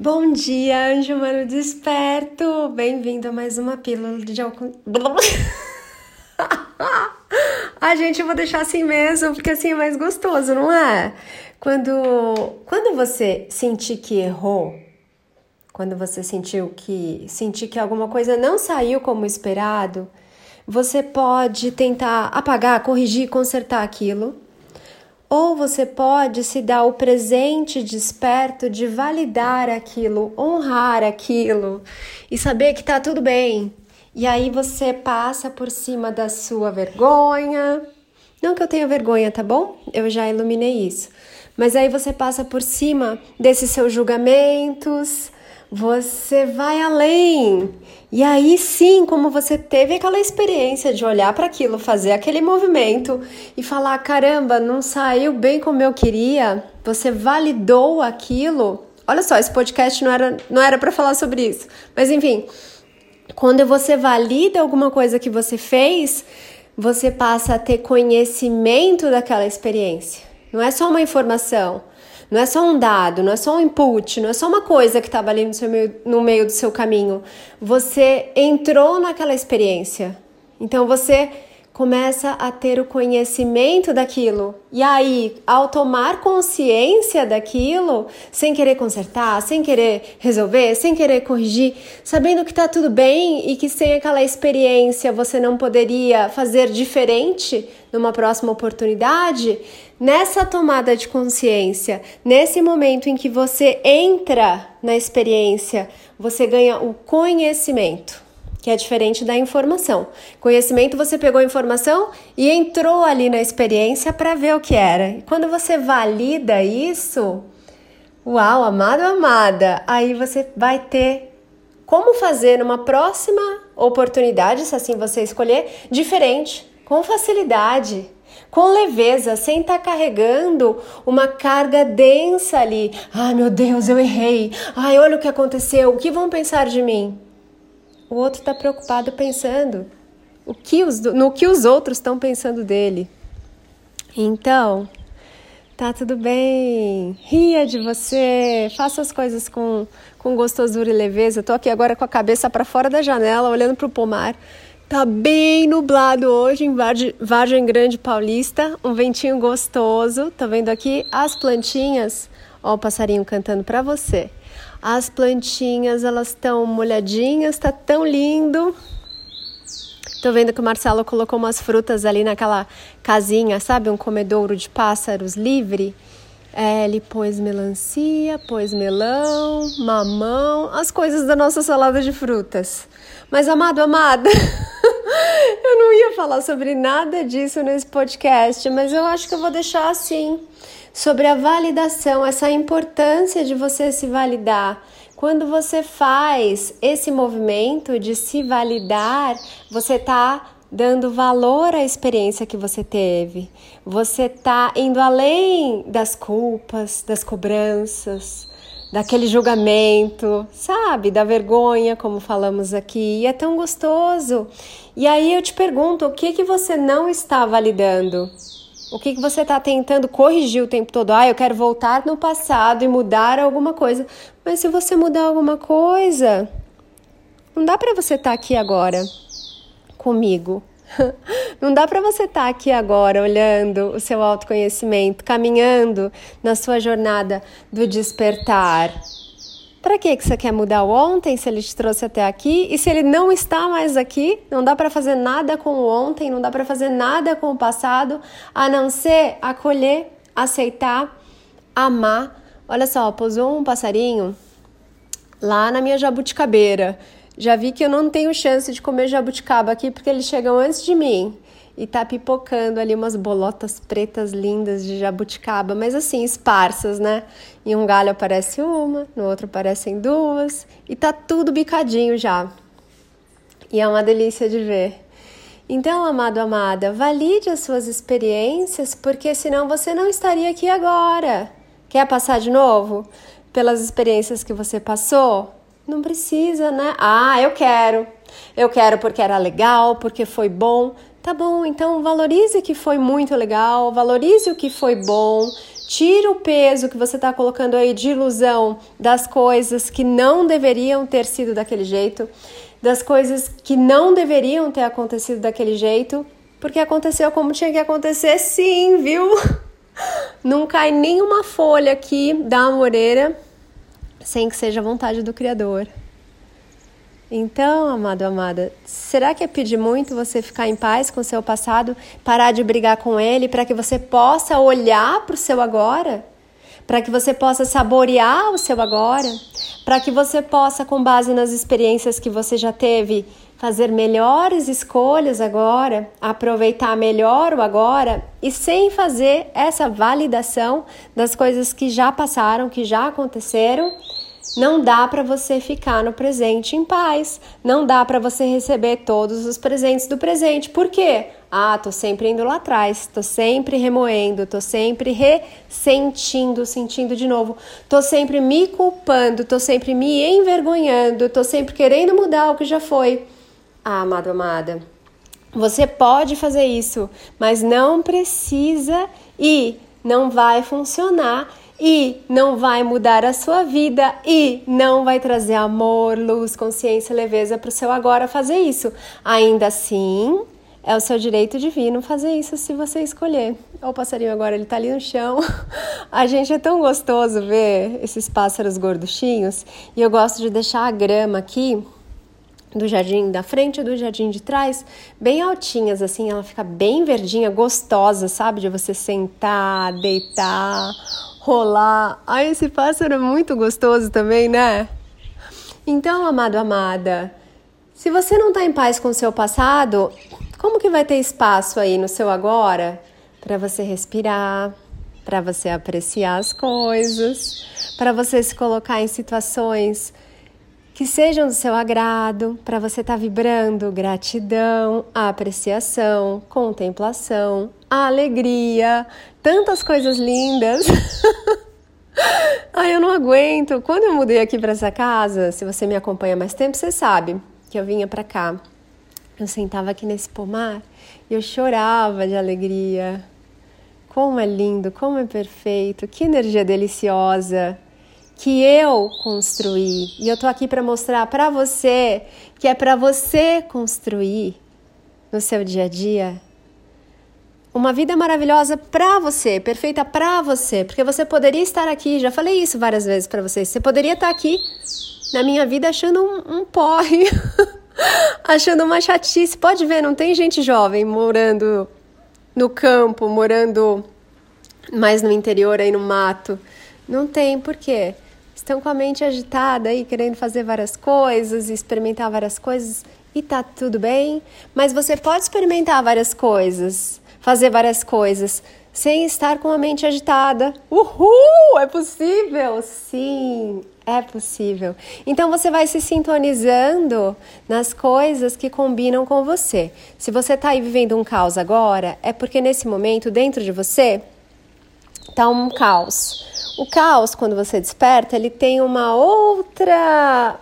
Bom dia, anjo humano desperto! Bem-vindo a mais uma pílula de álcool. a gente, eu vou deixar assim mesmo, porque assim é mais gostoso, não é? Quando, quando você sentir que errou, quando você sentiu que sentir que alguma coisa não saiu como esperado, você pode tentar apagar, corrigir, consertar aquilo ou você pode se dar o presente desperto de validar aquilo, honrar aquilo e saber que tá tudo bem. E aí você passa por cima da sua vergonha. Não que eu tenha vergonha, tá bom? Eu já iluminei isso. Mas aí você passa por cima desses seus julgamentos, você vai além. E aí sim, como você teve aquela experiência de olhar para aquilo, fazer aquele movimento e falar: caramba, não saiu bem como eu queria, você validou aquilo. Olha só, esse podcast não era, não era para falar sobre isso, mas enfim, quando você valida alguma coisa que você fez, você passa a ter conhecimento daquela experiência. Não é só uma informação. Não é só um dado, não é só um input, não é só uma coisa que estava ali no, seu meio, no meio do seu caminho. Você entrou naquela experiência. Então você começa a ter o conhecimento daquilo. E aí, ao tomar consciência daquilo, sem querer consertar, sem querer resolver, sem querer corrigir, sabendo que está tudo bem e que sem aquela experiência você não poderia fazer diferente numa próxima oportunidade, nessa tomada de consciência, nesse momento em que você entra na experiência, você ganha o conhecimento que é diferente da informação. Conhecimento, você pegou a informação e entrou ali na experiência para ver o que era. E quando você valida isso, uau, amado, amada, aí você vai ter como fazer numa próxima oportunidade, se assim você escolher, diferente, com facilidade. Com leveza, sem estar tá carregando uma carga densa ali. Ai meu Deus, eu errei. Ai, olha o que aconteceu. O que vão pensar de mim? O outro está preocupado pensando o que os, no que os outros estão pensando dele. Então, tá tudo bem, ria de você, faça as coisas com, com gostosura e leveza. Tô aqui agora com a cabeça para fora da janela, olhando para o pomar. Tá bem nublado hoje em Vargem Grande Paulista, um ventinho gostoso. Tá vendo aqui as plantinhas? Ó, o passarinho cantando para você. As plantinhas, elas estão molhadinhas, tá tão lindo. Tô vendo que o Marcelo colocou umas frutas ali naquela casinha, sabe? Um comedouro de pássaros livre. É, ele pôs melancia, pôs melão, mamão, as coisas da nossa salada de frutas. Mas, amado, amada, eu não ia falar sobre nada disso nesse podcast, mas eu acho que eu vou deixar assim sobre a validação, essa importância de você se validar. Quando você faz esse movimento de se validar, você está dando valor à experiência que você teve. Você está indo além das culpas, das cobranças, daquele julgamento, sabe? Da vergonha, como falamos aqui. E é tão gostoso. E aí eu te pergunto, o que que você não está validando? O que, que você está tentando corrigir o tempo todo? Ah, eu quero voltar no passado e mudar alguma coisa. Mas se você mudar alguma coisa, não dá para você estar tá aqui agora comigo. Não dá para você estar tá aqui agora olhando o seu autoconhecimento, caminhando na sua jornada do despertar. Para que você quer mudar o ontem se ele te trouxe até aqui? E se ele não está mais aqui, não dá para fazer nada com o ontem, não dá para fazer nada com o passado, a não ser acolher, aceitar, amar. Olha só, pousou um passarinho lá na minha jabuticabeira. Já vi que eu não tenho chance de comer jabuticaba aqui porque eles chegam antes de mim e tá pipocando ali umas bolotas pretas lindas de jabuticaba, mas assim, esparsas, né? Em um galho aparece uma, no outro aparecem duas, e tá tudo bicadinho já. E é uma delícia de ver. Então, amado, amada, valide as suas experiências, porque senão você não estaria aqui agora. Quer passar de novo pelas experiências que você passou? Não precisa, né? Ah, eu quero. Eu quero porque era legal, porque foi bom. Tá bom, então valorize que foi muito legal, valorize o que foi bom, Tira o peso que você está colocando aí de ilusão das coisas que não deveriam ter sido daquele jeito, das coisas que não deveriam ter acontecido daquele jeito, porque aconteceu como tinha que acontecer, sim, viu? Não cai nenhuma folha aqui da amoreira sem que seja vontade do Criador. Então, amado, amada, será que é pedir muito você ficar em paz com o seu passado, parar de brigar com ele, para que você possa olhar para o seu agora? Para que você possa saborear o seu agora? Para que você possa, com base nas experiências que você já teve, fazer melhores escolhas agora, aproveitar melhor o agora e sem fazer essa validação das coisas que já passaram, que já aconteceram não dá para você ficar no presente em paz. Não dá para você receber todos os presentes do presente. Por quê? Ah, tô sempre indo lá atrás, tô sempre remoendo, tô sempre ressentindo, sentindo de novo, tô sempre me culpando, tô sempre me envergonhando, tô sempre querendo mudar o que já foi. Ah, amado, amada, você pode fazer isso, mas não precisa e não vai funcionar e não vai mudar a sua vida e não vai trazer amor, luz, consciência, leveza para o seu agora fazer isso. Ainda assim, é o seu direito divino fazer isso se você escolher. Olha o passarinho agora, ele está ali no chão. A gente é tão gostoso ver esses pássaros gorduchinhos e eu gosto de deixar a grama aqui do jardim da frente e do jardim de trás, bem altinhas, assim, ela fica bem verdinha, gostosa, sabe? De você sentar, deitar, rolar. Ai, esse pássaro é muito gostoso também, né? Então, amado, amada, se você não está em paz com o seu passado, como que vai ter espaço aí no seu agora para você respirar, para você apreciar as coisas, para você se colocar em situações que sejam do seu agrado, para você estar tá vibrando gratidão, apreciação, contemplação, alegria, tantas coisas lindas. Ai, eu não aguento. Quando eu mudei aqui para essa casa, se você me acompanha mais tempo, você sabe que eu vinha para cá. Eu sentava aqui nesse pomar e eu chorava de alegria. Como é lindo, como é perfeito, que energia deliciosa que eu construí. E eu tô aqui para mostrar para você que é para você construir no seu dia a dia uma vida maravilhosa para você, perfeita para você, porque você poderia estar aqui, já falei isso várias vezes para vocês. Você poderia estar aqui na minha vida achando um, um porre, achando uma chatice. Pode ver, não tem gente jovem morando no campo, morando mais no interior aí no mato. Não tem, por quê? estão com a mente agitada aí, querendo fazer várias coisas, experimentar várias coisas, e tá tudo bem, mas você pode experimentar várias coisas, fazer várias coisas, sem estar com a mente agitada. Uhul! É possível? Sim, é possível. Então você vai se sintonizando nas coisas que combinam com você. Se você está aí vivendo um caos agora, é porque nesse momento dentro de você está um caos. O caos, quando você desperta, ele tem uma outra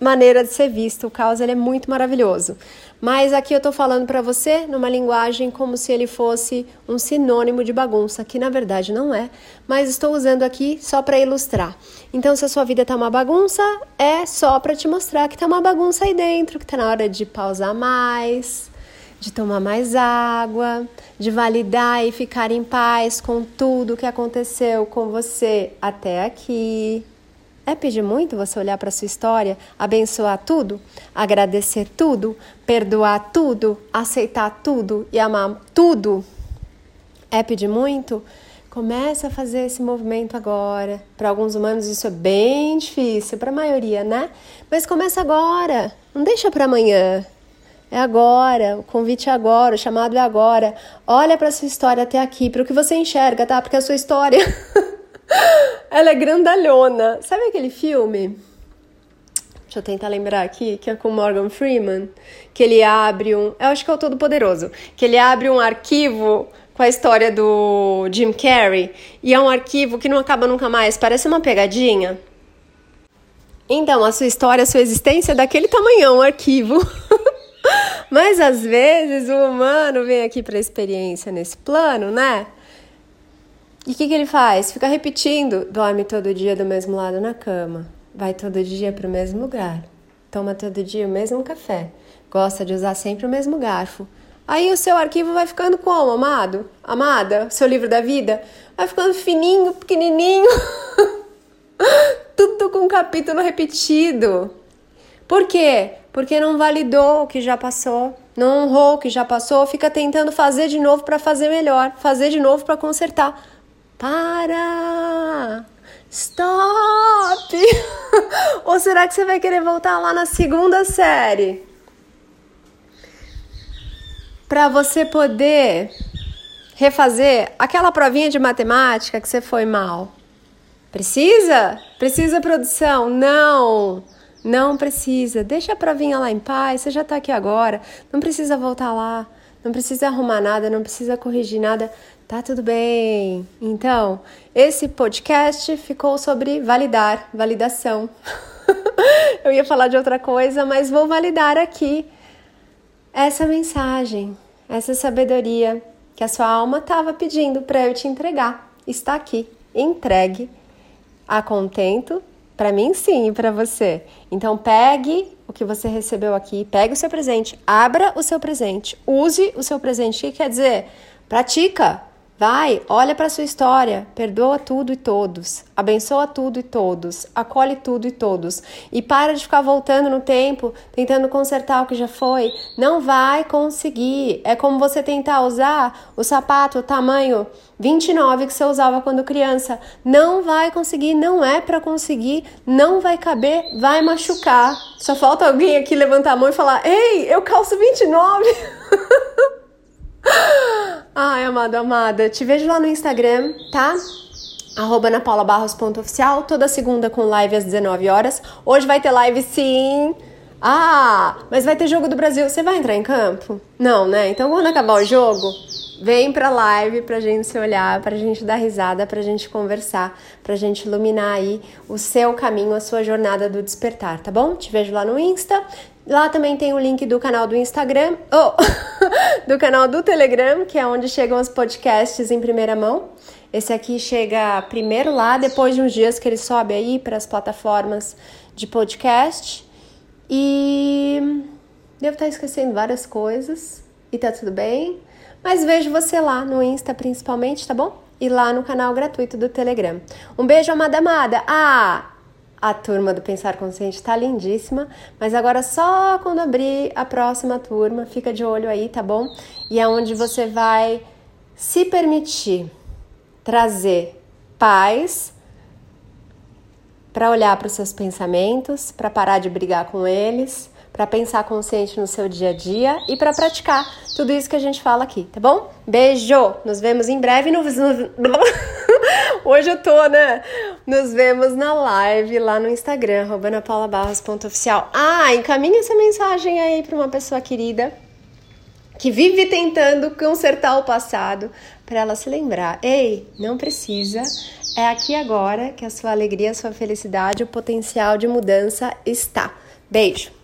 maneira de ser visto. O caos ele é muito maravilhoso. Mas aqui eu estou falando para você numa linguagem como se ele fosse um sinônimo de bagunça, que na verdade não é, mas estou usando aqui só para ilustrar. Então, se a sua vida está uma bagunça, é só para te mostrar que está uma bagunça aí dentro, que está na hora de pausar mais, de tomar mais água, de validar e ficar em paz com tudo que aconteceu com você até aqui. É pedir muito você olhar para sua história, abençoar tudo, agradecer tudo, perdoar tudo, aceitar tudo e amar tudo? É pedir muito? Comece a fazer esse movimento agora. Para alguns humanos isso é bem difícil, para a maioria, né? Mas começa agora. Não deixa para amanhã. É agora, o convite é agora, o chamado é agora. Olha para sua história até aqui, para o que você enxerga, tá? Porque a sua história ela é grandalhona. Sabe aquele filme? Deixa eu tentar lembrar aqui, que é com Morgan Freeman, que ele abre um, eu acho que é o Todo Poderoso, que ele abre um arquivo com a história do Jim Carrey, e é um arquivo que não acaba nunca mais, parece uma pegadinha. Então, a sua história, a sua existência é daquele tamanhão, um arquivo. Mas às vezes o humano vem aqui para a experiência nesse plano, né? E o que, que ele faz? Fica repetindo. Dorme todo dia do mesmo lado na cama. Vai todo dia para o mesmo lugar. Toma todo dia o mesmo café. Gosta de usar sempre o mesmo garfo. Aí o seu arquivo vai ficando como, amado? Amada? Seu livro da vida? Vai ficando fininho, pequenininho. Tudo com um capítulo repetido. Por quê? Porque não validou o que já passou, não honrou o que já passou, fica tentando fazer de novo para fazer melhor, fazer de novo para consertar. Para! Stop! Ou será que você vai querer voltar lá na segunda série? Para você poder refazer aquela provinha de matemática que você foi mal. Precisa? Precisa produção? Não! Não precisa. Deixa a provinha lá em paz. Você já está aqui agora. Não precisa voltar lá. Não precisa arrumar nada. Não precisa corrigir nada. Tá tudo bem. Então, esse podcast ficou sobre validar, validação. Eu ia falar de outra coisa, mas vou validar aqui essa mensagem, essa sabedoria que a sua alma estava pedindo para eu te entregar. Está aqui, entregue a contento para mim, sim, e para você. Então, pegue o que você recebeu aqui, pegue o seu presente, abra o seu presente, use o seu presente. O que quer dizer? Pratica, Vai, olha para sua história, perdoa tudo e todos, abençoa tudo e todos, acolhe tudo e todos e para de ficar voltando no tempo, tentando consertar o que já foi. Não vai conseguir. É como você tentar usar o sapato tamanho 29 que você usava quando criança. Não vai conseguir, não é para conseguir, não vai caber, vai machucar. Só falta alguém aqui levantar a mão e falar: "Ei, eu calço 29". Ai, amada, amada, te vejo lá no Instagram, tá? Arroba napaulabarros.oficial, toda segunda com live às 19 horas. Hoje vai ter live sim. Ah, mas vai ter jogo do Brasil. Você vai entrar em campo? Não, né? Então quando acabar o jogo, vem pra live pra gente se olhar, pra gente dar risada, pra gente conversar, pra gente iluminar aí o seu caminho, a sua jornada do despertar, tá bom? Te vejo lá no Insta. Lá também tem o link do canal do Instagram, oh, do canal do Telegram, que é onde chegam os podcasts em primeira mão. Esse aqui chega primeiro lá, depois de uns dias que ele sobe aí para as plataformas de podcast. E devo estar esquecendo várias coisas e tá tudo bem. Mas vejo você lá no Insta principalmente, tá bom? E lá no canal gratuito do Telegram. Um beijo, amada amada. Ah, a turma do Pensar Consciente está lindíssima, mas agora só quando abrir a próxima turma, fica de olho aí, tá bom? E é onde você vai se permitir trazer paz para olhar para os seus pensamentos, para parar de brigar com eles, para pensar consciente no seu dia a dia e para praticar tudo isso que a gente fala aqui, tá bom? Beijo! Nos vemos em breve no. Hoje eu tô, né? Nos vemos na live lá no Instagram, roubanapaulabarros.oficial. Ah, encaminha essa mensagem aí para uma pessoa querida que vive tentando consertar o passado, para ela se lembrar: ei, não precisa, é aqui agora que a sua alegria, a sua felicidade, o potencial de mudança está. Beijo!